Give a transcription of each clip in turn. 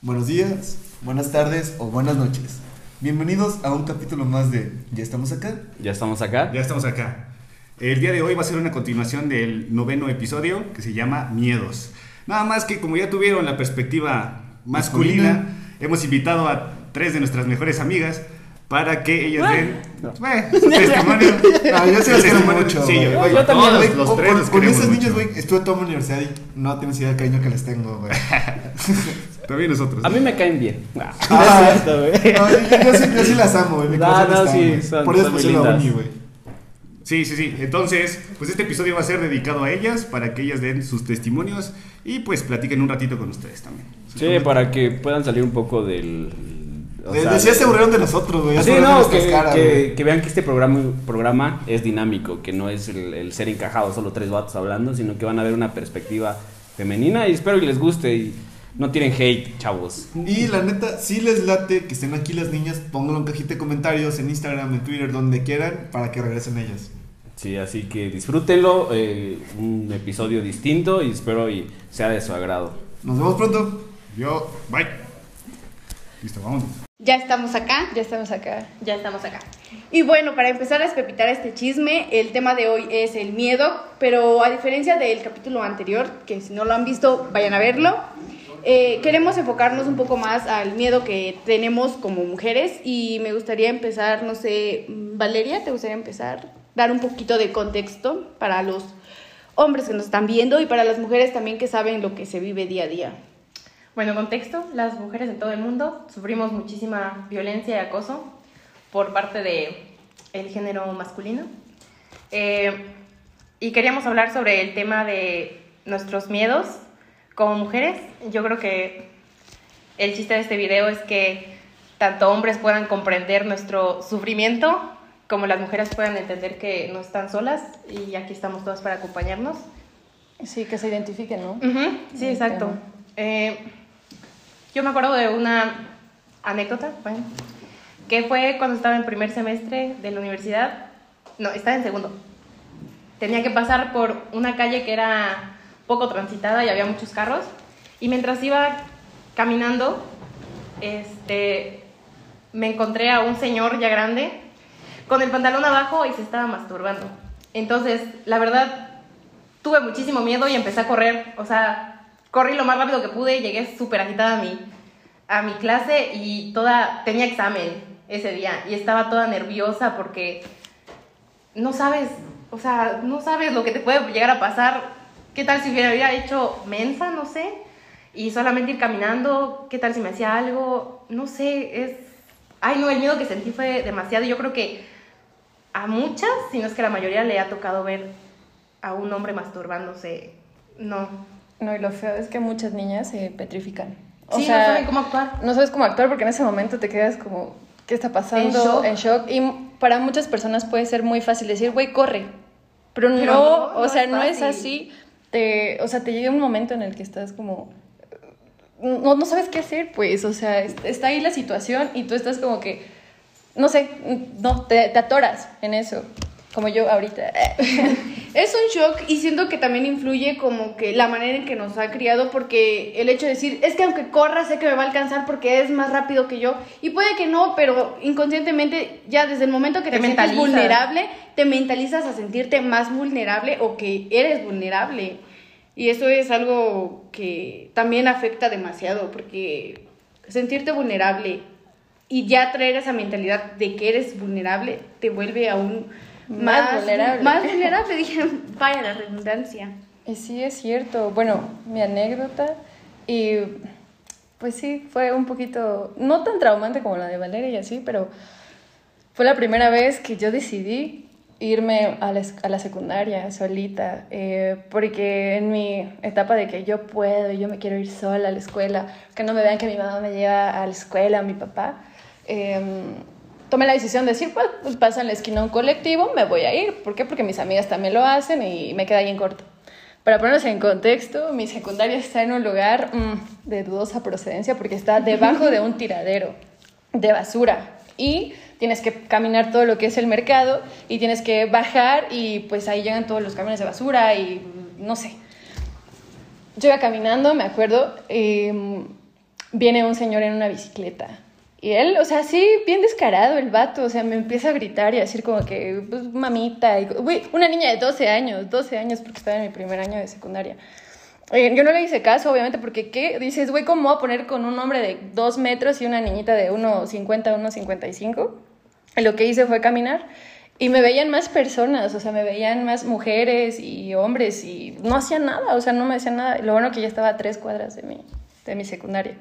Buenos días, buenas tardes o buenas noches. Bienvenidos a un capítulo más de ¿Ya estamos acá? Ya estamos acá. Ya estamos acá. El día de hoy va a ser una continuación del noveno episodio que se llama Miedos. Nada más que como ya tuvieron la perspectiva masculina, Masculina. hemos invitado a tres de nuestras mejores amigas para que ellas den eh, su testimonio. Yo sí quiero mucho, Sí, yo, Yo yo también, los con- tres con, los con queremos esas niñas, mucho. güey, estuve toda mi universidad y no tienes idea del cariño que les tengo, güey. También nosotros. A mí me caen bien. Ah, Ah, es cierto, güey. No, yo, yo sí, yo sí las amo, güey. mi No, sí, son- Por eso lindas. uni, güey. Sí, sí, sí. Entonces, pues este episodio va a ser dedicado a ellas para que ellas den sus testimonios y pues platiquen un ratito con ustedes también. Sí, para que puedan salir un poco del. o De- sea, de- sí aseguraron de nosotros, güey. Sí, no, que, caras, que- que vean que este programa, programa es dinámico, que no es el, el ser encajado solo tres vatos hablando, sino que van a ver una perspectiva femenina y espero que les guste y no tienen hate, chavos. Y la neta, si les late que estén aquí las niñas, pónganlo en cajita de comentarios, en Instagram, en Twitter, donde quieran, para que regresen ellas. Sí, así que disfrútenlo, eh, un episodio distinto y espero y sea de su agrado. Nos vemos pronto. Yo, bye. Listo, vamos. Ya estamos acá. Ya estamos acá. Ya estamos acá. Y bueno, para empezar a espepitar este chisme, el tema de hoy es el miedo, pero a diferencia del capítulo anterior, que si no lo han visto, vayan a verlo, eh, queremos enfocarnos un poco más al miedo que tenemos como mujeres y me gustaría empezar, no sé, Valeria, ¿te gustaría empezar? Dar un poquito de contexto para los hombres que nos están viendo y para las mujeres también que saben lo que se vive día a día. Bueno, contexto, las mujeres en todo el mundo sufrimos muchísima violencia y acoso por parte de el género masculino. Eh, y queríamos hablar sobre el tema de nuestros miedos como mujeres. Yo creo que el chiste de este video es que tanto hombres puedan comprender nuestro sufrimiento como las mujeres puedan entender que no están solas y aquí estamos todas para acompañarnos. Sí, que se identifiquen, ¿no? Sí, exacto. Eh, yo me acuerdo de una anécdota, bueno, que fue cuando estaba en primer semestre de la universidad. No, estaba en segundo. Tenía que pasar por una calle que era poco transitada y había muchos carros. Y mientras iba caminando, este, me encontré a un señor ya grande con el pantalón abajo y se estaba masturbando. Entonces, la verdad, tuve muchísimo miedo y empecé a correr. O sea, corrí lo más rápido que pude, llegué súper agitada a mi, a mi clase y toda, tenía examen ese día y estaba toda nerviosa porque no sabes, o sea, no sabes lo que te puede llegar a pasar. ¿Qué tal si hubiera hecho mensa, no sé? Y solamente ir caminando, ¿qué tal si me hacía algo? No sé, es... Ay, no, el miedo que sentí fue demasiado. Yo creo que a muchas, si no es que a la mayoría, le ha tocado ver a un hombre masturbándose. No. No, y lo feo es que muchas niñas se petrifican. O sí, sea, no saben cómo actuar. no sabes cómo actuar porque en ese momento te quedas como, ¿qué está pasando? En shock. Y para muchas personas puede ser muy fácil decir, güey, corre. Pero, Pero no, no, o no sea, es no es así. Te, o sea, te llega un momento en el que estás como... No, no sabes qué hacer, pues, o sea, est- está ahí la situación y tú estás como que, no sé, no, te, te atoras en eso, como yo ahorita. Es un shock y siento que también influye como que la manera en que nos ha criado porque el hecho de decir, es que aunque corra sé que me va a alcanzar porque es más rápido que yo y puede que no, pero inconscientemente ya desde el momento que te, Te sientes vulnerable, te mentalizas a sentirte más vulnerable o que eres vulnerable. Y eso es algo que también afecta demasiado porque sentirte vulnerable y ya traer esa mentalidad de que eres vulnerable te vuelve aún Más vulnerable. Más vulnerable, dije, vaya la redundancia. Y sí, es cierto. Bueno, mi anécdota, y pues sí, fue un poquito, no tan traumante como la de Valeria y así, pero fue la primera vez que yo decidí irme a la, a la secundaria solita, eh, porque en mi etapa de que yo puedo, yo me quiero ir sola a la escuela, que no me vean que mi mamá me lleva a la escuela, mi papá, eh, tomé la decisión de decir, pues, pues pasa en la esquina un colectivo, me voy a ir. ¿Por qué? Porque mis amigas también lo hacen y me queda ahí en corto. Para ponernos en contexto, mi secundaria está en un lugar mm, de dudosa procedencia porque está debajo de un tiradero de basura y tienes que caminar todo lo que es el mercado y tienes que bajar y pues ahí llegan todos los camiones de basura y mm, no sé. Yo iba caminando, me acuerdo, mm, viene un señor en una bicicleta. Y él, o sea, sí, bien descarado el vato, o sea, me empieza a gritar y a decir como que, pues, mamita, y, güey, una niña de 12 años, 12 años porque estaba en mi primer año de secundaria. Eh, yo no le hice caso, obviamente, porque ¿qué? Dices, güey, ¿cómo voy a poner con un hombre de 2 metros y una niñita de 1,50, 1,55? Y Lo que hice fue caminar y me veían más personas, o sea, me veían más mujeres y hombres y no hacían nada, o sea, no me hacían nada. Lo bueno que ya estaba a tres cuadras de mi, de mi secundaria.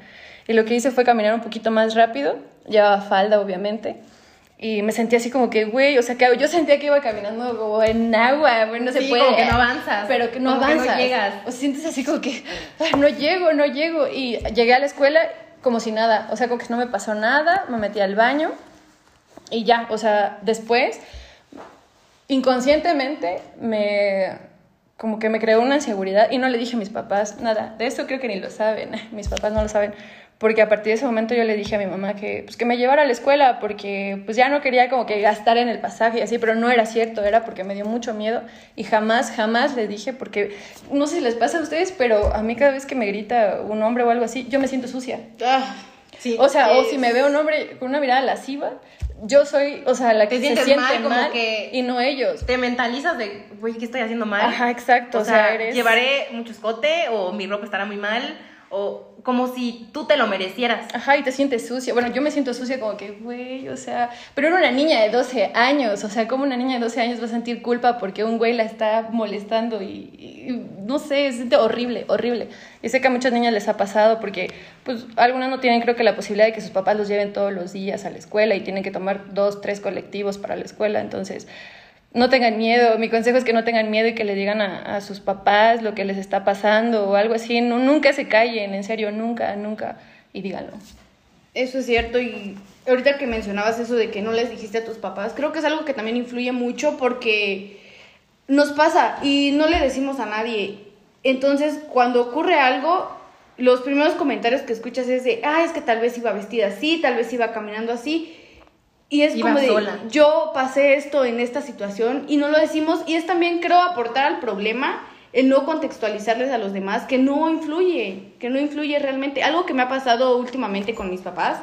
Y lo que hice fue caminar un poquito más rápido, llevaba falda, obviamente. Y me sentí así como que, güey, o sea, que yo sentía que iba caminando como en agua, güey, no se puede. como que no avanzas, Pero que no como que no avanzas. llegas. O sea, sientes así como que, "Ay, no llego, no llego. Y llegué a la escuela como si nada, o sea, como que no me pasó nada, me metí al baño y ya, o sea, después, inconscientemente, me, como que me creó una inseguridad y no le dije a mis papás nada. De esto creo que ni lo saben, mis papás no lo saben. Porque a partir de ese momento yo le dije a mi mamá que, pues, que me llevara a la escuela porque pues ya no quería como que gastar en el pasaje y así, pero no era cierto, era porque me dio mucho miedo y jamás, jamás le dije porque no sé si les pasa a ustedes, pero a mí cada vez que me grita un hombre o algo así, yo me siento sucia. Ah, Sí. O sea, o si me ve un hombre con una mirada lasciva, yo soy, o sea, la Te que se sientes siente mal, mal, como que- y no ellos. te mentalizas de, güey, ¿qué estoy haciendo mal? Ajá, exacto, O, o sea, sea, eres- llevaré mucho escote o mi ropa estará muy mal o como si tú te lo merecieras. Ajá, y te sientes sucia. Bueno, yo me siento sucia como que, güey, o sea, pero era una niña de 12 años, o sea, ¿cómo una niña de 12 años va a sentir culpa porque un güey la está molestando? Y, y- no sé, se siente horrible, horrible. Y sé que a muchas niñas les ha pasado porque, pues, algunas no tienen, creo que, la posibilidad de que sus papás los lleven todos los días a la escuela y tienen que tomar dos, tres colectivos para la escuela, entonces... No tengan miedo, mi consejo es que no tengan miedo y que le digan a, a sus papás lo que les está pasando o algo así. No, nunca se callen, en serio, nunca, nunca. Y díganlo. Eso es cierto y ahorita que mencionabas eso de que no les dijiste a tus papás, creo que es algo que también influye mucho porque nos pasa y no le decimos a nadie. Entonces, cuando ocurre algo, los primeros comentarios que escuchas es de, ah, es que tal vez iba vestida así, tal vez iba caminando así. Y es Iba como de, sola. yo pasé esto en esta situación y no lo decimos. Y es también, creo, aportar al problema el no contextualizarles a los demás, que no influye, que no influye realmente. Algo que me ha pasado últimamente con mis papás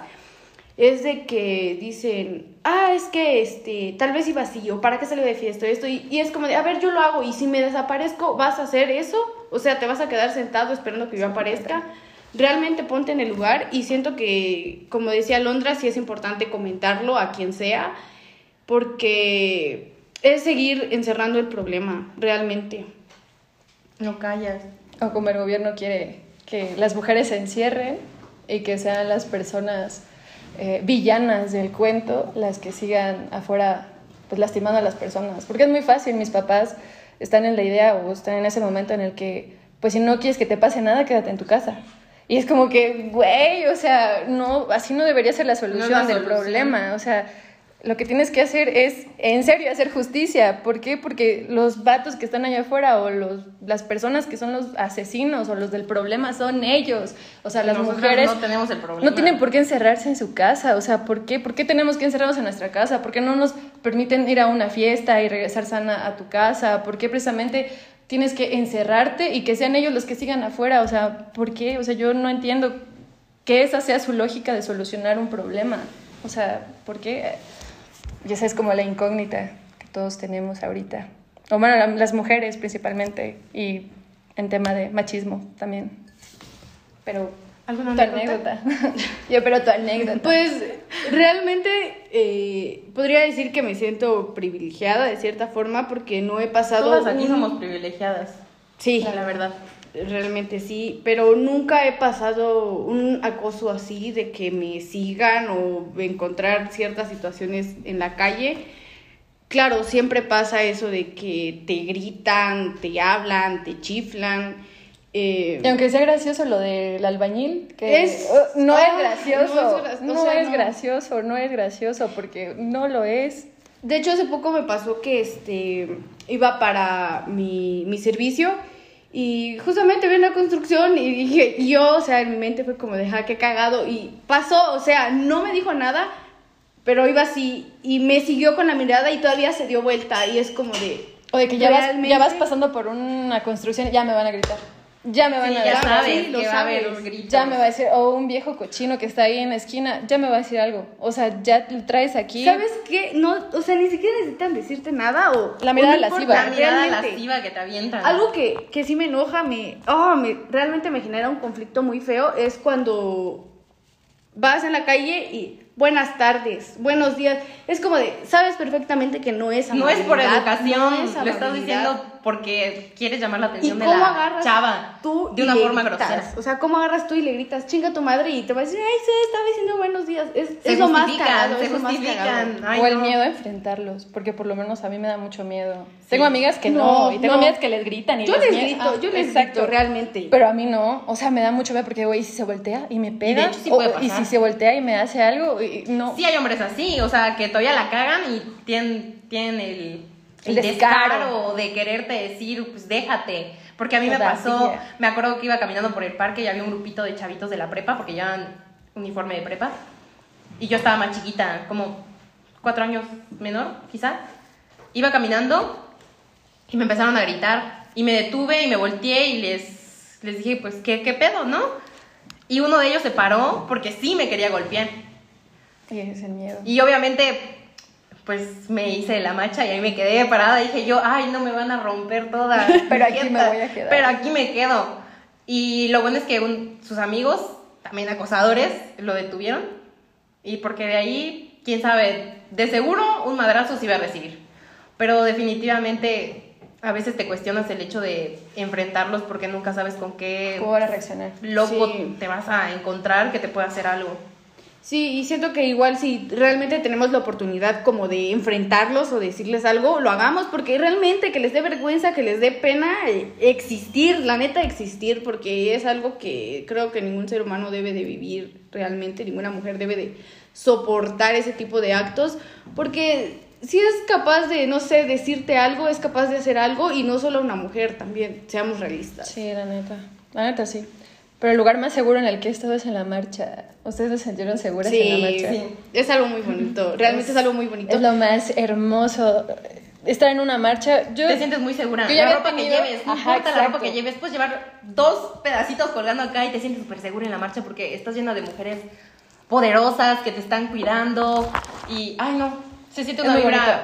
es de que dicen, ah, es que este, tal vez iba así, o para qué salió de fiesta, esto, y, y es como de, a ver, yo lo hago, y si me desaparezco, ¿vas a hacer eso? O sea, ¿te vas a quedar sentado esperando que yo aparezca? Realmente ponte en el lugar, y siento que, como decía Londra, sí es importante comentarlo a quien sea, porque es seguir encerrando el problema, realmente. No callas. O como el gobierno quiere que las mujeres se encierren y que sean las personas eh, villanas del cuento las que sigan afuera pues lastimando a las personas. Porque es muy fácil, mis papás están en la idea o están en ese momento en el que pues si no quieres que te pase nada, quédate en tu casa. Y es como que, güey, o sea, no, así no debería ser la solución la del solución. problema. O sea, lo que tienes que hacer es, en serio, hacer justicia. ¿Por qué? Porque los vatos que están allá afuera o los, las personas que son los asesinos o los del problema son ellos. O sea, las mujeres no tenemos el problema. no tienen por qué encerrarse en su casa. O sea, ¿por qué? ¿Por qué tenemos que encerrarnos en nuestra casa? ¿Por qué no nos permiten ir a una fiesta y regresar sana a tu casa? ¿Por qué precisamente tienes que encerrarte y que sean ellos los que sigan afuera? O sea, ¿por qué? O sea, yo no entiendo que esa sea su lógica de solucionar un problema. O sea, ¿por qué? Y esa es como la incógnita que todos tenemos ahorita. O bueno, la- las mujeres principalmente y en tema de machismo también. Pero ¿Alguna tu anécdota? anécdota. Yo, pero tu anécdota. Pues realmente eh, podría decir que me siento privilegiada de cierta forma porque no he pasado... Todas aquí un- somos privilegiadas. Sí, La verdad. realmente sí, pero nunca he pasado un acoso así de que me sigan o encontrar ciertas situaciones en la calle. Claro, siempre pasa eso de que te gritan, te hablan, te chiflan. Eh, Y aunque sea gracioso lo del albañil, que Es- uh, no, ah, es gracioso, no es gra- o no sea, es no. gracioso, no es gracioso, porque no lo es. De hecho, hace poco me pasó que este iba para mi, mi servicio y justamente vi una construcción y dije, y yo, o sea, en mi mente fue como de, "Ja, qué cagado. Y pasó, o sea, no me dijo nada, pero iba así y me siguió con la mirada y todavía se dio vuelta y es como de... O de que ya vas, ya vas pasando por una construcción y ya me van a gritar. Ya me van Sí, a ya decir. sabes sí, lo que va a haber sabes. un grito. Ya me va a decir, o un viejo cochino que está ahí en la esquina, ya me va a decir algo. O sea, ya lo traes aquí. ¿Sabes qué? No, o sea, ni siquiera necesitan decirte nada o... La mirada lasciva. La mirada realmente. lasciva que te avientan. Algo que, que sí me enoja, me, oh, me, realmente me genera un conflicto muy feo, es cuando vas en la calle y buenas tardes, buenos días. Es como de, sabes perfectamente que no es No es por amabilidad, educación, no es lo estás amabilidad. diciendo porque quieres llamar la ¿Y atención de cómo la agarras chava tú de y una forma gritas? grosera. O sea, ¿cómo agarras tú y le gritas, chinga tu madre? Y te va a decir, ay, se estaba diciendo buenos días. Es, Se es lo más justifican, cagado, se es lo más justifican. cagado. Ay, o el no. miedo a enfrentarlos, porque por lo menos a mí me da mucho miedo. Tengo amigas que No, no, y tengo no. amigas que les gritan y Yo les grito, Ah, yo les exacto. grito realmente. Pero a mí no, o sea, me da mucho miedo porque, güey, si se voltea y me pega, hecho sí o- puede y pasar. si se voltea y me hace algo, y- no. Sí hay hombres así, o sea, que todavía la cagan y tienen, tienen el, El descaro. de quererte decir, pues déjate. Porque a mí O me pasó, sí. me acuerdo que iba caminando por el parque y había un grupito de chavitos de la prepa, porque llevan uniforme de prepa. Y yo estaba más chiquita, como cuatro años menor, quizá. Iba caminando y me empezaron a gritar. Y me detuve y me volteé y les, les dije, pues, ¿qué, ¿qué pedo, no? Y uno de ellos se paró porque sí me quería golpear. Y es el miedo. Y obviamente, pues me hice la macha y ahí me quedé parada. Dije yo, ay, no me van a romper toda. Pero aquí me voy a quedar. Pero aquí me quedo. Y lo bueno es que un- sus amigos, también acosadores, lo detuvieron. Y porque de ahí, quién sabe, de seguro un madrazo se iba a recibir. Pero definitivamente a veces te cuestionas el hecho de enfrentarlos porque nunca sabes con qué ¿Cómo van a reaccionar? loco Sí. te vas a encontrar que te pueda hacer algo. Sí, y siento que igual si realmente tenemos la oportunidad como de enfrentarlos o decirles algo, lo hagamos porque realmente que les dé vergüenza, que les dé pena eh, existir, la neta existir, porque es algo que creo que ningún ser humano debe de vivir realmente, ninguna mujer debe de soportar ese tipo de actos, porque si es capaz de, no sé, decirte algo, es capaz de hacer algo y no solo una mujer también, seamos realistas. Sí, la neta. La neta sí. Pero el lugar más seguro en el que he estado es en la marcha. ¿Ustedes se sintieron seguras en la Sí, marcha? sí, es algo muy bonito, realmente es algo muy bonito. Es lo más hermoso. Estar en una marcha. Yo, te sientes muy segura. Yo la ropa tenido- que lleves, no Ajá, importa la ropa exacto. que lleves, puedes llevar dos pedacitos colgando acá y te sientes súper segura en la marcha porque estás llena de mujeres poderosas que te están cuidando y, ay no, se siente Es una muy vibra.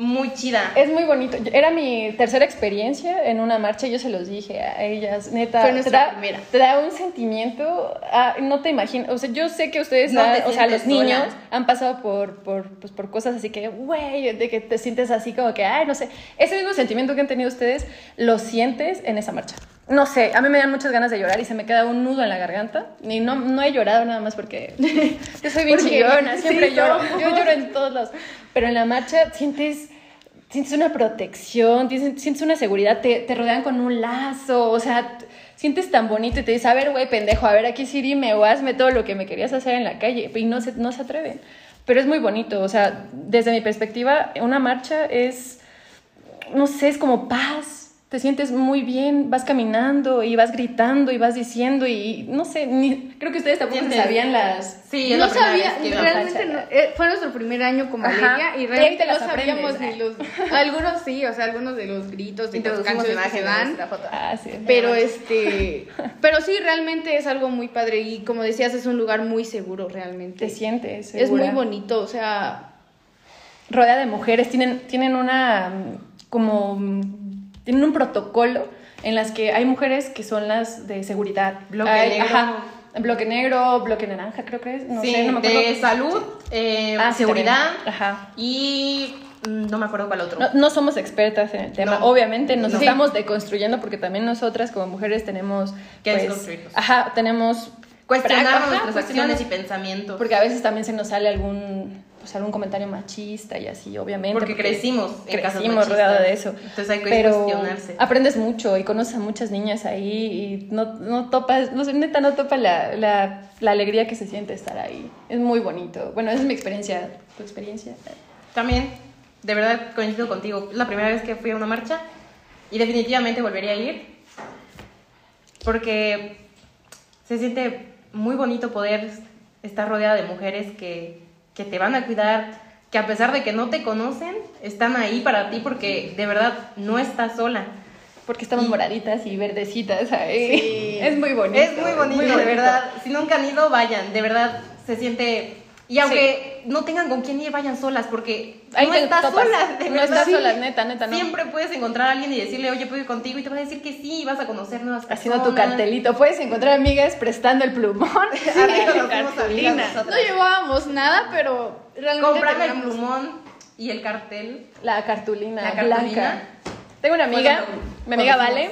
Muy chida. Es muy bonito. Era mi tercera experiencia en una marcha. Yo se los dije a ellas, neta. Fue te nuestra da, primera. te da un sentimiento. ah, no te imaginas. O sea, yo sé que ustedes, No han- te o sea, los sola. niños han pasado por, por, pues, por cosas así que, güey, de que te sientes así como que, ay, no sé. Ese mismo sentimiento que han tenido ustedes, lo sientes en esa marcha. No sé, a mí me dan muchas ganas de llorar y se me queda un nudo en la garganta. Y no, no he llorado nada más porque yo soy bien Porque- chillona, siempre sí, lloro. Yo lloro en todos lados. Pero en la marcha sientes sientes una protección, sientes una seguridad, te, te rodean con un lazo, o sea, sientes tan bonito y te dices, a ver, güey, pendejo, a ver, aquí sí dime o hazme todo lo que me querías hacer en la calle, y no se, no se atreven. Pero es muy bonito, o sea, desde mi perspectiva, una marcha es, no sé, es como paz. Te sientes muy bien, vas caminando y vas gritando y vas diciendo y no sé, ni, creo que ustedes tampoco Sientes- sabían las... Sí, no la sabía, realmente no, eh, fue nuestro primer año Ajá. Valeria y realmente te no sabíamos ni los, algunos sí, o sea, algunos de los gritos, de Introducimos canciones que se dan. Ah, sí. pero este, pero sí, realmente es algo muy padre y como decías, es un lugar muy seguro realmente. Te sientes Es muy segura. bonito, o sea, rodea de mujeres, tienen, tienen una mm, como mm, tienen un protocolo en las que hay mujeres que son las de seguridad. Bloque Hay- negro. ajá, bloque negro, bloque naranja, creo que es. No sí, sé, no me acuerdo. de salud, eh, Ah, seguridad. Ajá. y mm, no me acuerdo cuál otro. No, no somos expertas en el tema, No. obviamente nos No. estamos deconstruyendo porque también nosotras como mujeres tenemos Que pues, desconstruirnos. Ajá, tenemos Cuestionar nuestras acciones y pensamientos. porque a veces también se nos sale algún pues algún comentario machista y así, obviamente. Porque crecimos en crecimos rodeada de eso. Entonces hay que Pero cuestionarse. aprendes mucho y conoces a muchas niñas ahí y no, no topas, no sé, neta no topa la, la, la alegría que se siente estar ahí. Es muy bonito. Bueno, esa es mi experiencia. ¿Tu experiencia? También, de verdad coincido contigo. Es la primera vez que fui a una marcha y definitivamente volvería a ir porque se siente muy bonito poder estar rodeada de mujeres que, que te van a cuidar, que a pesar de que no te conocen, están ahí para ti porque de verdad no estás sola. porque estaban moraditas y verdecitas ahí. Sí. Es muy bonito. Es muy bonito, de bonito. verdad. Si nunca han ido, vayan, de verdad. Se siente. Y aunque no tengan con quién ir, vayan solas, porque Ahí no estás topas. sola, de No estás Sí. sola, neta, neta, no. Siempre puedes encontrar a alguien y decirle, oye, puedo ir contigo, y te va a decir que sí, y vas a conocer nuevas personas. Haciendo tu cartelito. Puedes encontrar amigas prestando el plumón. Amigas cartulina. No llevábamos nada, pero realmente Comprarme el plumón y el cartel. La cartulina, La cartulina. blanca. Tengo una amiga, Bueno, mi amiga. Vale,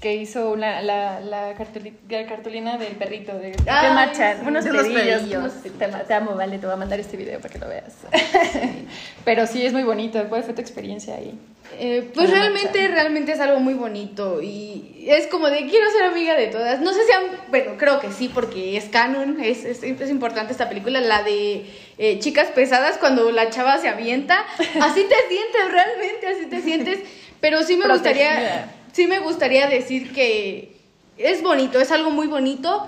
que hizo una, la, la, cartuli- la cartulina del perrito de Ay, marchan, sí, unos pedillos. te, te amo, Vale, te voy a mandar este video para que lo veas. Pero sí, es muy bonito. ¿Cuál fue tu experiencia ahí? Eh, pues realmente, realmente es algo muy bonito y es como de quiero ser amiga de todas. No sé si han, bueno, creo que sí porque es canon, es, es, es importante esta película, la de eh, chicas pesadas cuando la chava se avienta. Así te sientes, realmente así te sientes. Pero sí me Protegida. gustaría, sí me gustaría decir que es bonito, es algo muy bonito.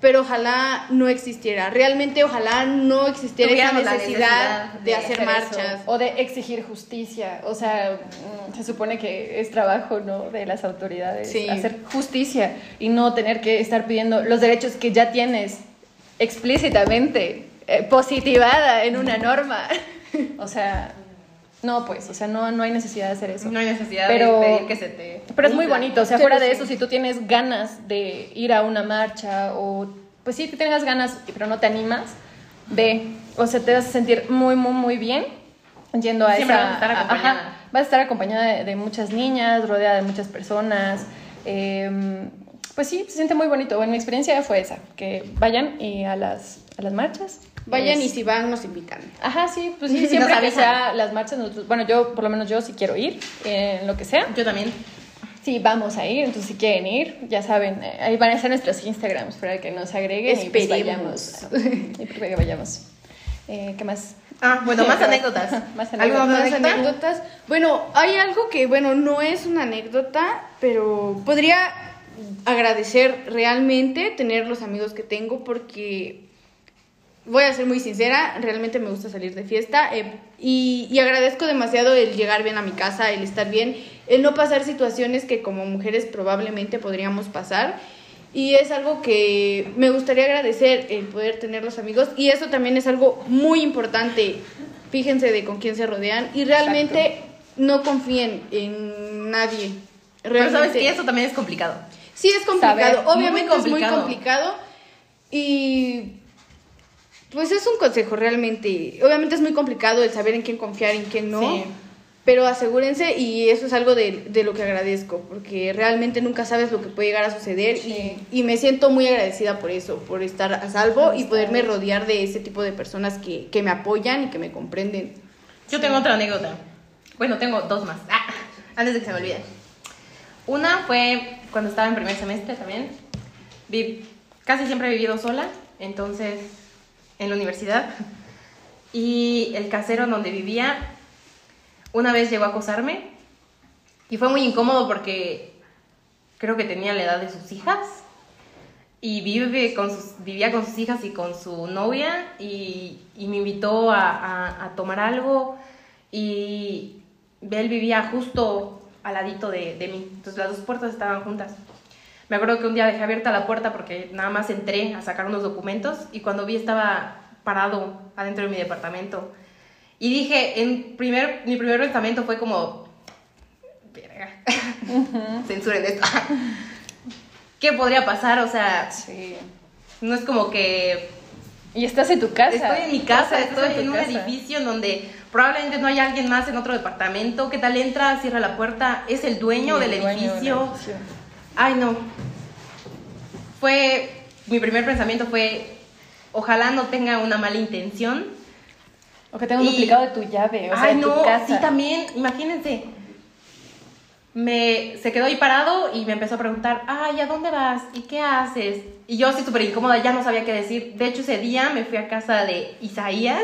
Pero ojalá no existiera. Realmente, ojalá no existiera esa Tuviéramos la necesidad, necesidad de, de hacer hacer marchas. eso, o de exigir justicia. O sea, mm, se supone que es trabajo, ¿no? De las autoridades Sí. hacer justicia y no tener que estar pidiendo los derechos que ya tienes explícitamente eh, positivada en una norma. O sea, no, pues, o sea, no, no hay necesidad de hacer eso. No hay necesidad Pero- de pedir que se te. Pero es muy bonito, o sea, fuera sí. de eso, si tú tienes ganas de ir a una marcha o, pues sí, que tengas ganas, pero no te animas, ve, o sea, te vas a sentir muy, muy, muy bien yendo a Siempre esa... vas a estar a- acompañada. ajá, vas a estar acompañada de, de muchas niñas, rodeada de muchas personas. eh, pues sí, se siente muy bonito. Bueno, mi experiencia fue esa, que vayan y a las, a las marchas. Vayan y si van, nos invitan. Ajá, sí, pues sí, siempre que sea las marchas, nosotros, bueno, yo, por lo menos yo sí quiero ir, en lo que sea. Yo también. Sí, vamos a ir, entonces si quieren ir, ya saben, eh, ahí van a estar nuestros Instagrams para que nos agreguen y pues vayamos. Y para que vayamos. Eh, ¿Qué más? Ah, bueno, más anécdotas. Más ¿Algo anécdotas. más Más anécdota? anécdotas. Bueno, hay algo que, bueno, no es una anécdota, pero podría agradecer realmente tener los amigos que tengo porque, voy a ser muy sincera, realmente me gusta salir de fiesta eh, y, y agradezco demasiado el llegar bien a mi casa, el estar bien, el no pasar situaciones que como mujeres probablemente podríamos pasar. Y es algo que me gustaría agradecer, el poder tener los amigos. Y eso también es algo muy importante. Fíjense de con quién se rodean y realmente no confíen en nadie. Pero sabes que eso también es complicado. Sí es complicado, Saber, obviamente muy es muy complicado. y pues es un consejo realmente. Obviamente es muy complicado el saber en quién confiar y en quién no, Sí. pero asegúrense y eso es algo de, de lo que agradezco, porque realmente nunca sabes lo que puede llegar a suceder y, y me siento muy agradecida por eso, por estar a salvo y poderme rodear de ese tipo de personas que, que me apoyan y que me comprenden. Yo tengo otra anécdota. Bueno, tengo dos más. Ah, antes de que se me olvide. Una fue cuando estaba en primer semestre también. Vi- casi siempre he vivido sola, entonces en la universidad. Y el casero donde vivía una vez llegó a acosarme y fue muy incómodo porque creo que tenía la edad de sus hijas y vive con sus, vivía con sus hijas y con su novia y, y me invitó a, a- a tomar algo y él vivía justo al ladito de, de mí, entonces las dos puertas estaban juntas. Me acuerdo que un día dejé abierta la puerta porque nada más entré a sacar unos documentos y cuando vi estaba parado adentro de mi departamento. Y dije, en primer, mi primer pensamiento fue como, verga, censuren esto. ¿Qué podría pasar? O sea, Sí. no es como que Y estás en tu casa. estoy en mi O casa, sea, estoy en un casa. edificio en donde probablemente no hay alguien más en otro departamento. ¿Qué tal entra, cierra la puerta? Es el dueño Sí, del el dueño del edificio. Ay, no. Fue, mi primer pensamiento fue, ojalá no tenga una mala intención. O que tenga un Y- duplicado de tu llave, o sea, Ay, en tu no, casa. sí, también, imagínense. Me, se quedó ahí parado y me empezó a preguntar, ay, ¿a dónde vas? ¿Y qué haces? Y yo así súper incómoda, ya no sabía qué decir. De hecho, ese día me fui a casa de Isaías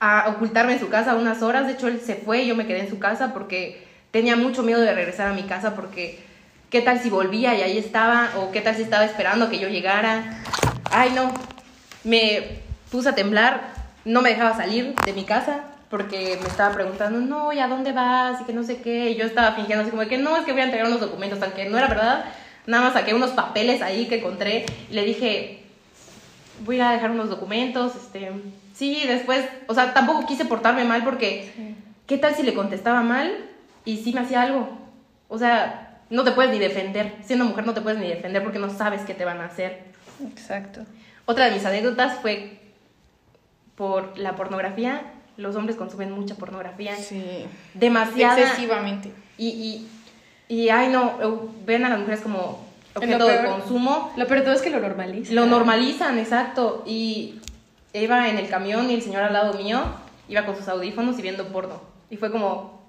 a ocultarme en su casa unas horas. De hecho, él se fue y yo me quedé en su casa porque tenía mucho miedo de regresar a mi casa porque qué tal si volvía y ahí estaba o qué tal si estaba esperando que yo llegara. Ay, no. Me puse a temblar, no me dejaba salir de mi casa porque me estaba preguntando, no, ¿y a dónde vas? Y que no sé qué. Y yo estaba fingiendo así como que no, es que voy a entregar unos documentos, aunque no era verdad. Nada más saqué unos papeles ahí que encontré y le dije, voy a dejar unos documentos, este, sí, después, o sea, tampoco quise portarme mal porque, ¿qué tal si le contestaba mal y sí me hacía algo? O sea, no te puedes ni defender, siendo mujer no te puedes ni defender porque no sabes qué te van a hacer. Exacto. Otra de mis anécdotas fue por la pornografía. Los hombres consumen mucha pornografía. Sí. Demasiada. Excesivamente. Y, y, y, ay, no, ven a las mujeres como lo objeto de consumo. Lo peor de todo es que lo normalizan. Lo normalizan, exacto. Y iba en el camión y el señor al lado mío iba con sus audífonos y viendo porno. Y fue como,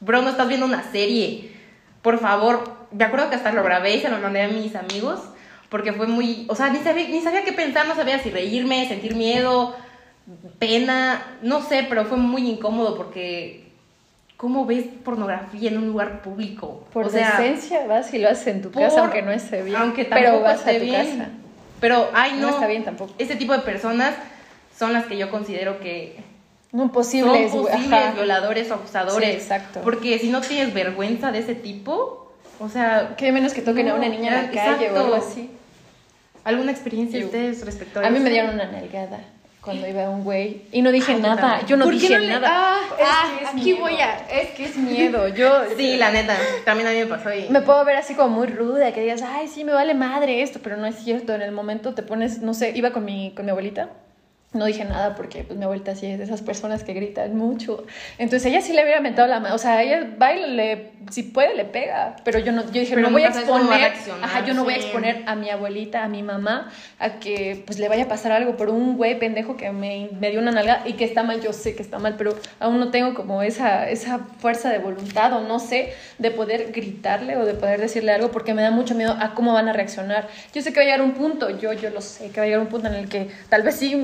bro, no estás viendo una serie. Por favor, me acuerdo que hasta lo grabé y se lo mandé a mis amigos. Porque fue muy, o sea, ni sabía, ni sabía qué pensar, no sabía si reírme, sentir miedo, pena, no sé, pero fue muy incómodo porque ¿cómo ves pornografía en un lugar público? Por o sea, decencia vas y lo haces en tu por- casa, aunque no esté bien. Aunque pero tampoco vas a esté tu bien. casa. Pero, ay, no. No está bien tampoco. Ese tipo de personas son las que yo considero que No posibles, son posibles ajá. violadores o abusadores. Sí, exacto. Porque si no tienes vergüenza de ese tipo, o sea, Qué menos que toquen a No, una niña en la calle o algo así. ¿alguna experiencia Yo- ustedes respecto a A mí eso? me dieron una nalgada cuando iba un güey y no dije yo nada. Yo no ¿Por qué dije no le- nada. Ah, Es ah, que es aquí miedo. voy a. Es que es miedo. Yo Sí, la neta, también a mí me pasó y... me puedo ver así como muy ruda, que digas, ay, sí, me vale madre esto, pero no es cierto. En el momento te pones, no sé, iba con mi, con mi abuelita. No dije nada porque pues mi abuelita sí es de esas personas que gritan mucho. Entonces ella sí le hubiera mentado la mano. O sea, ella va y le, si puede, le pega. Pero yo no, yo dije, Pero no voy a a exponer. reaccionar, Ajá, yo no voy a exponer a mi abuelita, a mi mamá, a que pues le vaya a pasar algo por un güey pendejo que me, me dio una nalga y que está mal. Yo sé que está mal, pero aún no tengo como esa, esa fuerza de voluntad o no sé, de poder gritarle o de poder decirle algo porque me da mucho miedo a cómo van a reaccionar. Yo sé que va a llegar un punto, yo, yo lo sé, que va a llegar un punto en el que tal vez sí,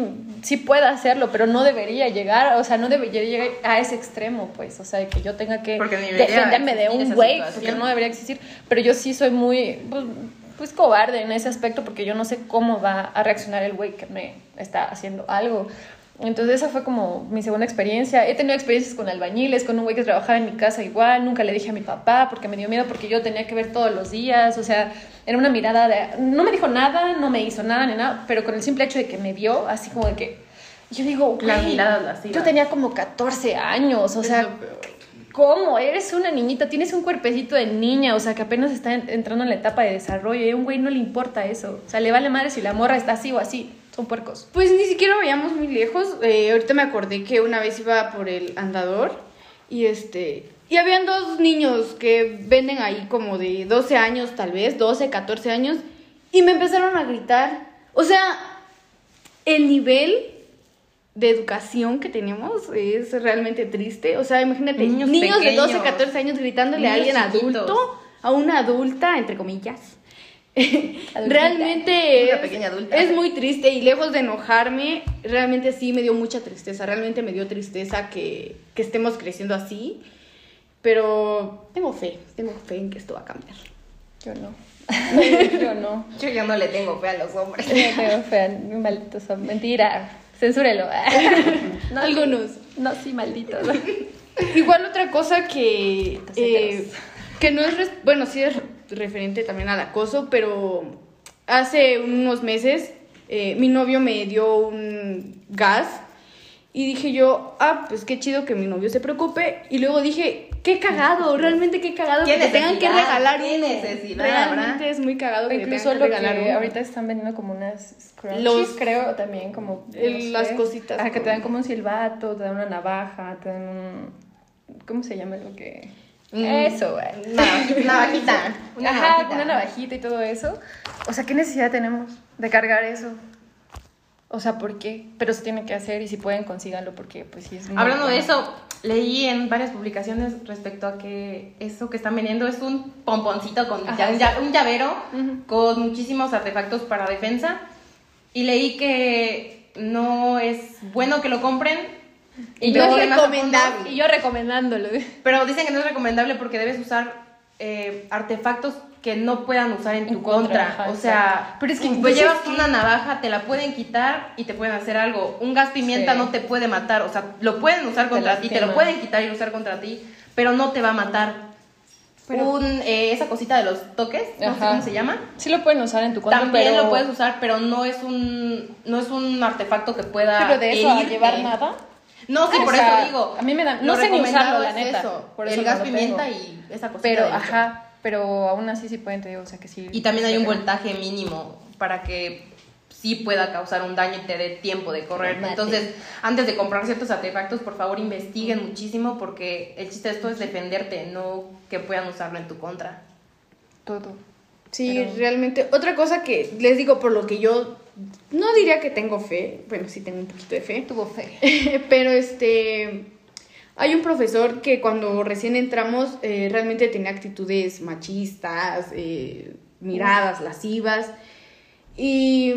sí pueda hacerlo, pero no debería llegar, o sea, no debería llegar a ese extremo, pues, o sea, de que yo tenga que defenderme de un güey, porque no debería existir, pero yo sí soy muy, pues, pues, cobarde en ese aspecto porque yo no sé cómo va a reaccionar el güey que me está haciendo algo. Entonces esa fue como mi segunda experiencia. He tenido experiencias con albañiles, con un güey que trabajaba en mi casa igual. Nunca le dije a mi papá porque me dio miedo porque yo tenía que ver todos los días. O sea, era una mirada de... No me dijo nada, no me hizo nada ni nada, pero con el simple hecho de que me vio, así como de que... Yo digo, Las güey, miradas lascivas. yo tenía como 14 años, o sea, ¿cómo? Eres una niñita, tienes un cuerpecito de niña, o sea, que apenas está en- entrando en la etapa de desarrollo y a un güey no le importa eso. O sea, le vale madre si la morra está así o así. Son puercos. Pues ni siquiera vayamos muy lejos. Eh, ahorita me acordé que una vez iba por el andador y este y habían dos niños que venden ahí como de 12 años tal vez, 12, 14 años y me empezaron a gritar. O sea, el nivel de educación que tenemos es realmente triste. O sea, imagínate, niños, Niños de 12, pequeños. 14 años gritándole a alguien chiquitos. adulto, a una adulta, entre comillas. Realmente Una es, pequeña adulta. es muy triste y lejos de enojarme, realmente sí me dio mucha tristeza, realmente me dio tristeza que, que estemos creciendo así, pero tengo fe, tengo fe en que esto va a cambiar. Yo no. Yo no. Yo ya no le tengo fe a los hombres. Yo tengo fe, malditos son. Mentira. Censúrelo. No, Algunos. No, sí, malditos. Igual otra cosa que, Malditos eh, que no es, bueno, sí es referente también al acoso, pero hace unos meses eh, mi novio me dio un gas y dije yo, ah, pues qué chido que mi novio se preocupe. Y luego dije, qué cagado, realmente qué cagado ¿Qué que te tengan que regalar ¿Qué uno. necesidad Realmente es muy cagado que te Incluso tengan lo que regalar que ahorita están vendiendo como unas scrunchies, Los- creo, también como... el- las cositas Ajá, que te dan como un silbato, te dan una navaja, te dan un... ¿Cómo se llama lo que...? Mm. Eso, güey. Navajita. navajita. Una Ajá, navajita. una navajita y todo eso. O sea, ¿qué necesidad tenemos de cargar eso? O sea, ¿por qué? Pero se tiene que hacer y si pueden, consíganlo porque pues sí es muy Hablando de bueno. eso, leí en varias publicaciones respecto a que eso que están vendiendo es un pomponcito con Ajá, ya- un, lla- un llavero Ujú. con muchísimos artefactos para defensa. Y leí que no es bueno que lo compren. Y yo fondo. Y yo recomendándolo. Pero dicen que no es recomendable porque debes usar eh, artefactos que no puedan usar en En tu contra, o sea. Pero es que llevas que- una navaja, te la pueden quitar y te pueden hacer algo. Un gas pimienta Sí. no te puede matar, o sea, lo pueden usar contra ti, te lo pueden quitar y usar contra ti, pero no te va a matar. Pero- Un, eh, esa cosita de los toques, no sé cómo se llama. Sí lo pueden usar en tu contra, También pero... lo puedes usar, pero no es un no es un artefacto que pueda Pero de eso a herirte. llevar nada. No, sí, O por sea, eso digo. a mí me da- no sé ni usarlo, la es neta, eso, por eso el gas pimienta tengo. y esa cosita. Pero, ajá, pero aún así sí pueden, te digo, o sea que sí. Y también hay un voltaje mínimo para que sí pueda causar un daño y te dé tiempo de correr. Mate. Entonces, antes de comprar ciertos artefactos, por favor investiguen muchísimo porque el chiste de esto es defenderte, no que puedan usarlo en tu contra. Todo. Sí, Pero- realmente. Otra cosa que les digo, por lo que yo no diría que tengo fe, bueno, sí tengo un poquito de fe, Tuvo fe. pero este. Hay un profesor que cuando recién entramos eh, realmente tenía actitudes machistas, eh, miradas lascivas. Y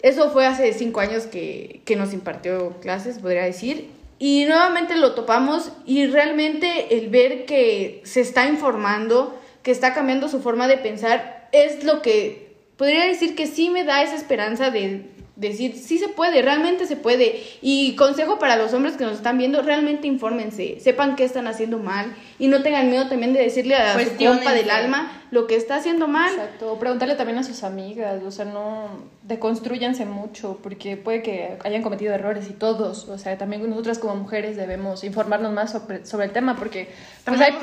eso fue hace cinco años que, que nos impartió clases, podría decir. Y nuevamente lo topamos y realmente el ver que se está informando, que está cambiando su forma de pensar, es lo que podría decir que sí me da esa esperanza de decir, sí se puede, realmente se puede. Y consejo para los hombres que nos están viendo, realmente infórmense, sepan qué están haciendo mal y no tengan miedo también de decirle a su compa del alma lo que está haciendo mal. Exacto. Preguntarle también a sus amigas, o sea, no deconstruyanse mucho, porque puede que hayan cometido errores y todos, o sea, también nosotras como mujeres debemos informarnos más sobre, sobre el tema, porque pues, hay-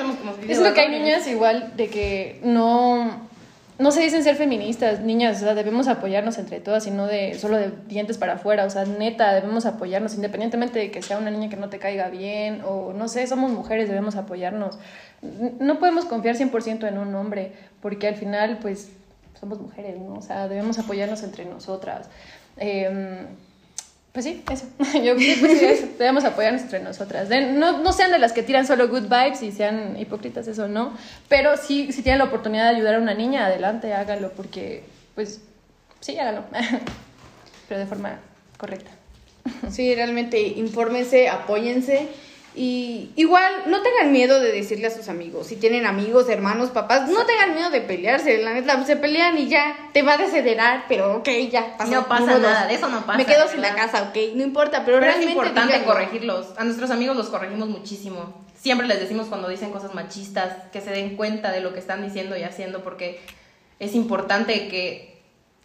es lo que hay niñas igual de que no no se dicen ser feministas, niñas, o sea, debemos apoyarnos entre todas y no de solo de dientes para afuera, o sea, neta, debemos apoyarnos independientemente de que sea una niña que no te caiga bien o no sé, somos mujeres, debemos apoyarnos. No podemos confiar 100% en un hombre, porque al final, pues, somos mujeres, ¿no? O sea, debemos apoyarnos entre nosotras. Em, pues sí, eso. Yo pues sí, eso. Debemos apoyarnos entre nosotras. De- no, no sean de las que tiran solo good vibes y sean hipócritas, eso no. Pero sí, si tienen la oportunidad de ayudar a una niña, adelante, hágalo, porque, pues, sí, hágalo. Pero de forma correcta. Sí, realmente infórmense, apóyense y igual no tengan miedo de decirle a sus amigos, si tienen amigos, hermanos, papás, no tengan miedo de pelearse, la neta, se pelean y ya, te va a desederar, pero ok, ya, pasó, No pasa nada, de eso no pasa, Me quedo sin la casa, ok, no importa, pero, Pero es realmente importante díganlo. corregirlos. A nuestros amigos los corregimos muchísimo. Siempre les decimos cuando dicen cosas machistas que se den cuenta de lo que están diciendo y haciendo porque es importante que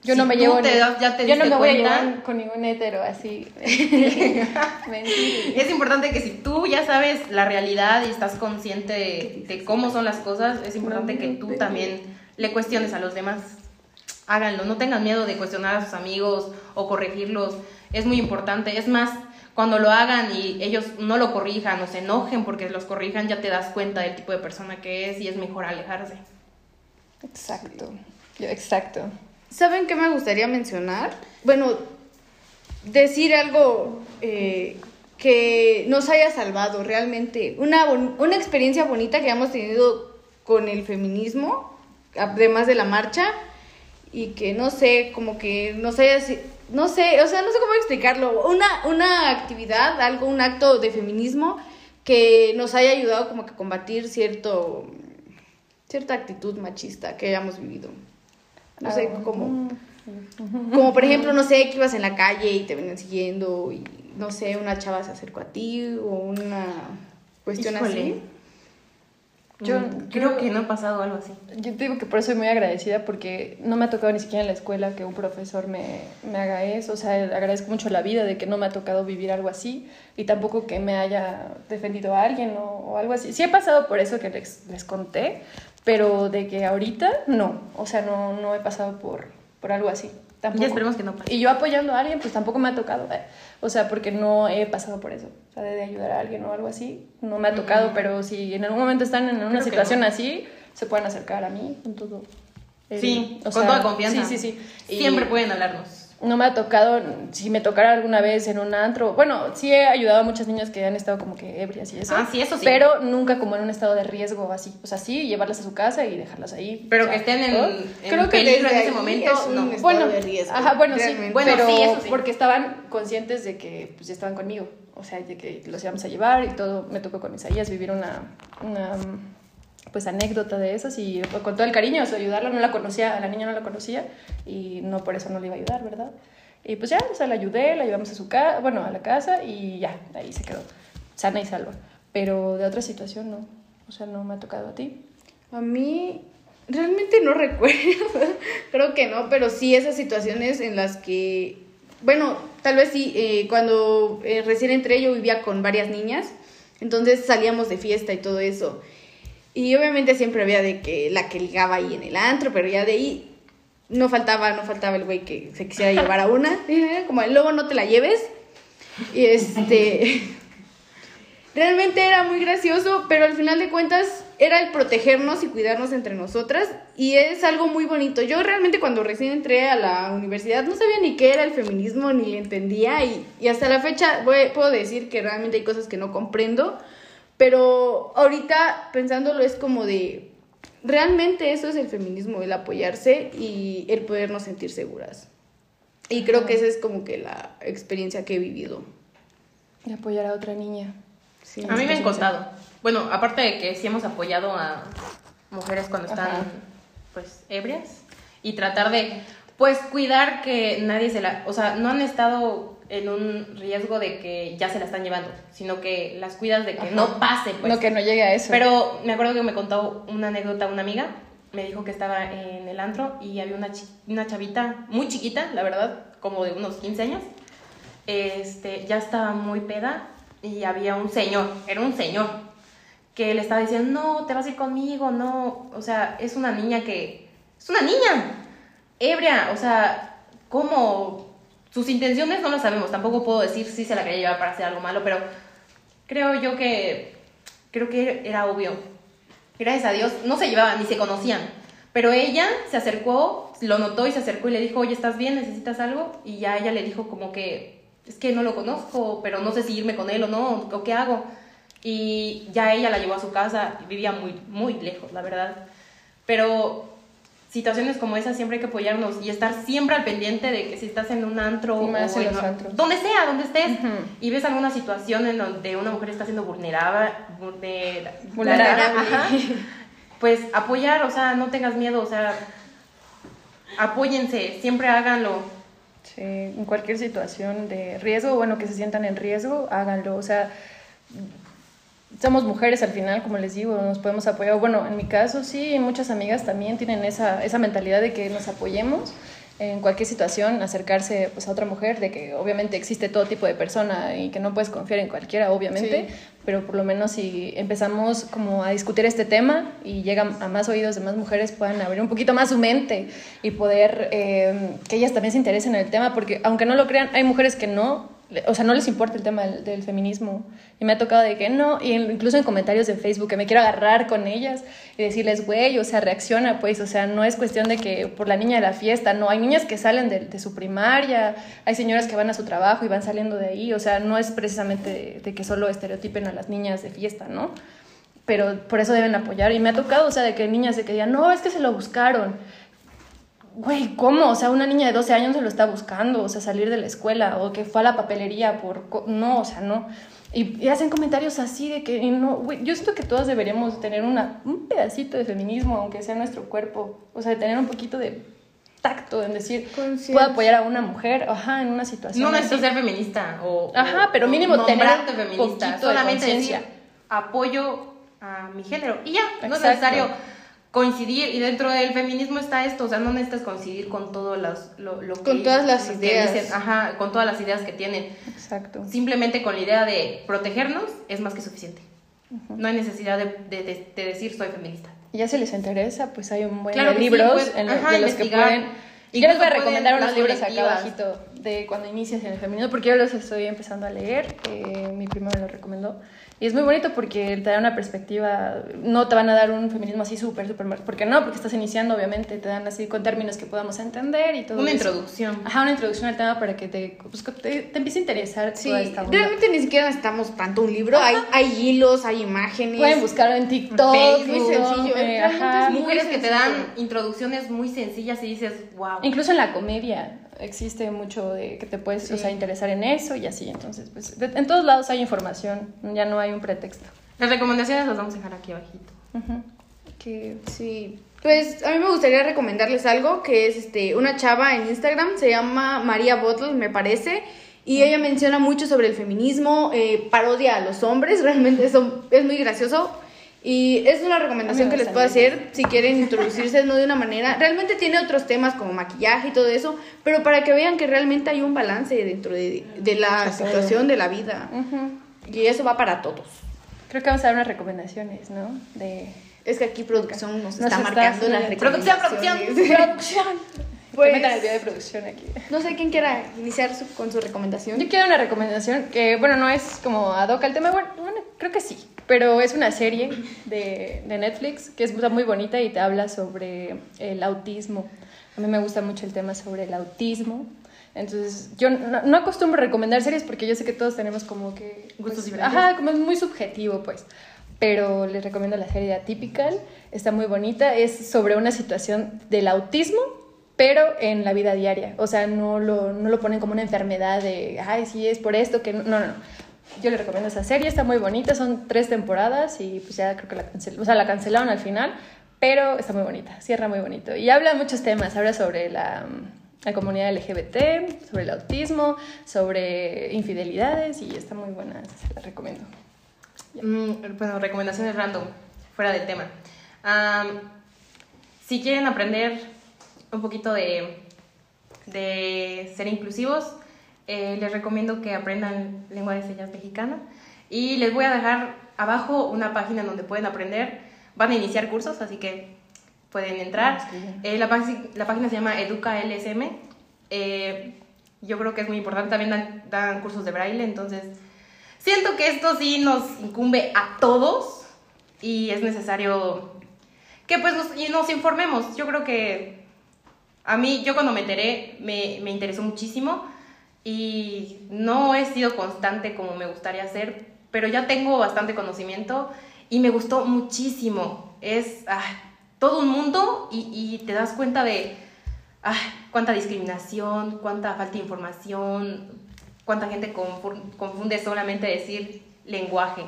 Yo si no me tú llevo te ni- das- ya te yo no diste me voy a llevar con ningún hetero así. Es importante que si tú ya sabes la realidad y estás consciente de, de cómo son las cosas, es importante que tú también le cuestiones a los demás. Háganlo, no tengan miedo de cuestionar a sus amigos o corregirlos. Es muy importante. Es más, cuando lo hagan y ellos no lo corrijan o se enojen porque los corrijan, ya te das cuenta del tipo de persona que es y es mejor alejarse. Exacto. Yo, exacto. ¿Saben qué me gustaría mencionar? Bueno, decir algo eh, que nos haya salvado realmente. Una, una experiencia bonita que hemos tenido con el feminismo, además de la marcha, y que no sé, como que nos haya... No sé, o sea, no sé cómo explicarlo. Una, una actividad, algo, un acto de feminismo que nos haya ayudado como que a combatir cierto, cierta actitud machista que hayamos vivido. No sé, Ah, cómo... mm. Como por ejemplo, no sé, que ibas en la calle y te venían siguiendo y no sé, una chava se acercó a ti o una cuestión Híjole. así. Yo- Mm, creo que no ha pasado algo así. Yo te digo que por eso soy muy agradecida porque no me ha tocado ni siquiera en la escuela que un profesor me, me haga eso. O sea, agradezco mucho la vida de que no me ha tocado vivir algo así y tampoco que me haya defendido a alguien o, o algo así. Sí he pasado por eso que les, les conté, pero de que ahorita no. O sea, no, no he pasado por, por algo así. Tampoco. Ya esperemos que no pase. Y yo apoyando a alguien, pues tampoco me ha tocado. eh. O sea, porque no he pasado por eso. O sea, de, ayudar a alguien o algo así, no me ha tocado. Pero si en algún momento están en una situación no. así, se pueden acercar a mí con todo. el- Sí, o con sea, toda confianza. Sí, sí, sí. Y Siempre pueden hablarnos. No me ha tocado, si me tocara alguna vez en un antro. Bueno, sí he ayudado a muchas niñas que han estado como que ebrias y eso. Ah, sí, eso sí. Pero nunca como en un estado de riesgo así. O sea, sí, llevarlas a su casa y dejarlas ahí. Pero o sea, que estén en, en Creo que peligro desde en ese momento, es un no. estado Bueno, de riesgo, ajá, bueno, sí. Bueno, pero sí, eso sí. porque estaban conscientes de que pues ya estaban conmigo, o sea, de que los íbamos a llevar y todo. Me tocó con Isaías vivir una, una pues anécdota de esas y con todo el cariño, o sea, ayudarla, no la conocía, a la niña no la conocía y no por eso no le iba a ayudar, ¿verdad? Y pues ya, o sea, la ayudé, la llevamos a su casa, bueno, a la casa y ya, ahí se quedó sana y salva. Pero de otra situación no, o sea, no me ha tocado a ti. A mí realmente no recuerdo, creo que no, pero sí esas situaciones en las que, bueno, tal vez sí, eh, cuando eh, recién entré yo vivía con varias niñas, entonces salíamos de fiesta y todo eso. Y obviamente siempre había de que la que ligaba ahí en el antro, pero ya de ahí no faltaba, no faltaba el güey que se quisiera llevar a una, como el lobo no te la lleves. Y este realmente era muy gracioso, pero al final de cuentas era el protegernos y cuidarnos entre nosotras y es algo muy bonito. Yo realmente cuando recién entré a la universidad no sabía ni qué era el feminismo ni entendía y, y hasta la fecha voy- puedo decir que realmente hay cosas que no comprendo, pero ahorita pensándolo es como de, realmente eso es el feminismo, el apoyarse y el podernos sentir seguras. Y creo que esa es como que la experiencia que he vivido. De apoyar a otra niña. Sí. A mí me han contado. Bueno, aparte de que sí hemos apoyado a mujeres cuando están Ajá. pues ebrias y tratar de pues cuidar que nadie se la, o sea, no han estado en un riesgo de que ya se la están llevando, sino que las cuidas de que Ajá. no pase, pues. No, que no llegue a eso. Pero me acuerdo que me contó una anécdota una amiga, me dijo que estaba en el antro y había una, una chavita muy chiquita, la verdad, como de unos 15 años. Este, ya estaba muy peda y había un señor, era un señor, que le estaba diciendo, no, te vas a ir conmigo, no, o sea, es una niña que, es una niña, ebria, o sea, ¿cómo? Sus intenciones no lo sabemos, tampoco puedo decir si se la quería llevar para hacer algo malo, pero creo yo que, creo que era obvio. Gracias a Dios, no se llevaban ni se conocían, pero ella se acercó, lo notó y se acercó y le dijo, oye, ¿estás bien? ¿Necesitas algo? Y ya ella le dijo como que, es que no lo conozco, pero no sé si irme con él o no, o qué hago. Y ya ella la llevó a su casa, vivía muy, muy lejos, la verdad. Pero situaciones como esas siempre hay que apoyarnos y estar siempre al pendiente de que si estás en un antro más en en los antros. donde sea, donde estés, y ves alguna situación en donde una mujer está siendo vulnerable, vulnera- Vulnerable. ajá, pues apoyar, o sea, no tengas miedo, o sea, apóyense, siempre háganlo. Sí, en cualquier situación de riesgo, bueno, que se sientan en riesgo, háganlo. O sea, somos mujeres al final, como les digo, nos podemos apoyar. Bueno, en mi caso sí, muchas amigas también tienen esa, esa mentalidad de que nos apoyemos en cualquier situación, acercarse pues, a otra mujer, de que obviamente existe todo tipo de persona y que no puedes confiar en cualquiera, obviamente, Sí. pero por lo menos si empezamos como a discutir este tema y llegan a más oídos de más mujeres, puedan abrir un poquito más su mente y poder eh, que ellas también se interesen en el tema, porque aunque no lo crean, hay mujeres que no, o sea, no les importa el tema del, feminismo. Y me ha tocado de que no, y incluso en comentarios de Facebook, que me quiero agarrar con ellas y decirles, güey, o sea, reacciona, pues, o sea, no es cuestión de que por la niña de la fiesta, no, hay niñas que salen de, de su primaria, hay señoras que van a su trabajo y van saliendo de ahí, o sea, no es precisamente de, de que solo estereotipen a las niñas de fiesta, ¿no? Pero por eso deben apoyar. Y me ha tocado, o sea, de que niñas de que digan, no, es que se lo buscaron. Güey, ¿cómo? O sea, una niña de 12 años se lo está buscando, o sea, salir de la escuela, o que fue a la papelería por... No, o sea, no. Y, y hacen comentarios así de que, no, güey, yo siento que todas deberíamos tener una, un pedacito de feminismo, aunque sea nuestro cuerpo, o sea, de tener un poquito de tacto en decir, Conciencia. puedo apoyar a una mujer, ajá, en una situación No necesitas así. ser feminista o, Ajá, o- pero mínimo tener feminista, poquito de solamente conciencia. decir apoyo a mi género y ya, no es Exacto. necesario coincidir y dentro del feminismo está esto, o sea, no necesitas coincidir con todo las, lo, lo Con que- todas las que ideas. dicen, ajá, con todas las ideas que tienen. Exacto. Simplemente con la idea de protegernos es más que suficiente. No hay necesidad de, de- de- de decir soy feminista. Y ya si les interesa, pues hay un buen Claro de sí, libros pues, en ajá, de los que pueden. Y yo les voy a recomendar unos libros acá abajito de cuando inicias en el feminismo, porque yo los estoy empezando a leer. eh, mi prima me lo recomendó. Y es muy bonito porque te da una perspectiva, no te van a dar un feminismo así súper, súper, porque no, porque estás iniciando, obviamente, te dan así con términos que podamos entender y todo Una eso. introducción. Ajá, una introducción al tema para que te, pues, te, te empiece a interesar Sí, toda esta realmente ni siquiera necesitamos tanto un libro. Hay, hay hilos, hay imágenes. Pueden buscarlo en TikTok. Facebook, muy sencillo. eh, ajá. muy Mujeres que te dan introducciones muy sencillas y dices, wow. Incluso en la comedia existe mucho de que te puedes o sea, interesar en eso y así. Entonces, pues de- en todos lados hay información, ya no hay un pretexto. Las recomendaciones las vamos a dejar aquí abajito. Ujú. Que Sí, pues a mí me gustaría recomendarles algo que es este una chava en Instagram, se llama María Bottle, me parece, y ella menciona mucho sobre el feminismo, eh, parodia a los hombres, realmente eso es muy gracioso. Y es una recomendación que les puedo hacer si quieren introducirse no de una manera. Realmente tiene otros temas como maquillaje y todo eso, pero para que vean que realmente hay un balance dentro de, de la situación de la vida. Ujú. Y eso va para todos. creo que vamos a dar unas recomendaciones, ¿no? De Es que aquí producción nos, Nos está está marcando las Producción, recomendaciones. producción. Pues- metan el video de producción aquí. No sé quién quiera iniciar su- con su recomendación. Yo quiero una recomendación que, bueno, no es como ad hoc al tema, bueno, bueno, creo que sí, pero es una serie de, de Netflix que es muy bonita y te habla sobre el autismo. A mí me gusta mucho el tema sobre el autismo. Entonces, yo no, no acostumbro a recomendar series porque yo sé que todos tenemos como que... Gustos pues, diferentes. Ajá, como es muy subjetivo, pues. Pero les recomiendo la serie de Atypical, está muy bonita, es sobre una situación del autismo, pero en la vida diaria. O sea, no lo, no lo ponen como una enfermedad de, ay, sí, es por esto, que no, no, no. Yo le recomiendo esa serie, está muy bonita, son tres temporadas y pues ya creo que la, cancel o sea, la cancelaron al final, pero está muy bonita, cierra muy bonito. Y habla muchos temas, habla sobre la, la comunidad LGBT, sobre el autismo, sobre infidelidades y está muy buena, se la recomiendo. Mm, bueno, recomendaciones random, fuera del tema. Am, si quieren aprender un poquito de, de ser inclusivos, eh, les recomiendo que aprendan lengua de señas mexicana. Y les voy a dejar abajo una página donde pueden aprender. Van a iniciar cursos, así que pueden entrar. Eh, la, página- la página se llama Educa LSM. Eh, yo creo que es muy importante. También dan, dan cursos de braille, entonces siento que esto sí nos incumbe a todos y es necesario que pues nos, y nos informemos. Yo creo que a mí, yo cuando me enteré, me, me interesó muchísimo y no he sido constante como me gustaría ser, pero ya tengo bastante conocimiento y me gustó muchísimo. Es ah, todo un mundo y, y te das cuenta de ah, cuánta discriminación, cuánta falta de información, cuánta gente confu- confunde solamente decir lenguaje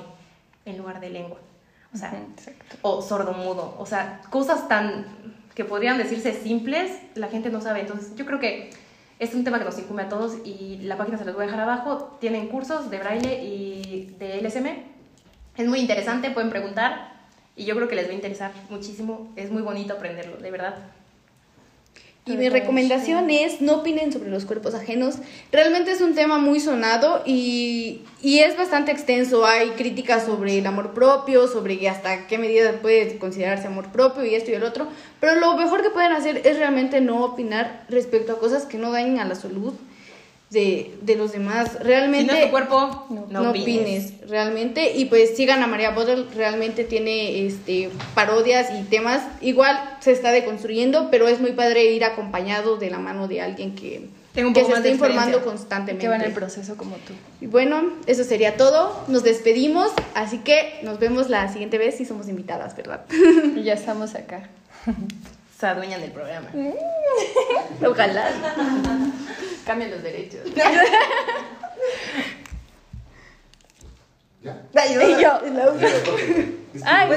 en lugar de lengua. O sea, exacto. o sordomudo. O sea, cosas tan que podrían decirse simples, la gente no sabe. Entonces, yo creo que es un tema que nos incumbe a todos y la página se los voy a dejar abajo. Tienen cursos de braille y de LSM. Es muy interesante, pueden preguntar y yo creo que les va a interesar muchísimo. Es muy bonito aprenderlo, de verdad. Y mi recomendación es no opinen sobre los cuerpos ajenos. Realmente es un tema muy sonado y, y es bastante extenso. Hay críticas sobre el amor propio, sobre hasta qué medida puede considerarse amor propio y esto y el otro. Pero lo mejor que pueden hacer es realmente no opinar respecto a cosas que no dañen a la salud de, de los demás. Si Realmente no tu cuerpo, no no, no, opines. opines. realmente y pues sigan a María Bottle realmente tiene este parodias y temas igual se está deconstruyendo pero es muy padre ir acompañado de la mano de alguien que, Tengo un que poco se esté informando constantemente Que va en el proceso como tú. y bueno eso sería todo nos despedimos así que nos vemos la siguiente vez si somos invitadas verdad Y ya estamos acá. Se adueñan del programa. ojalá. Cambian los derechos. y yo. Ay,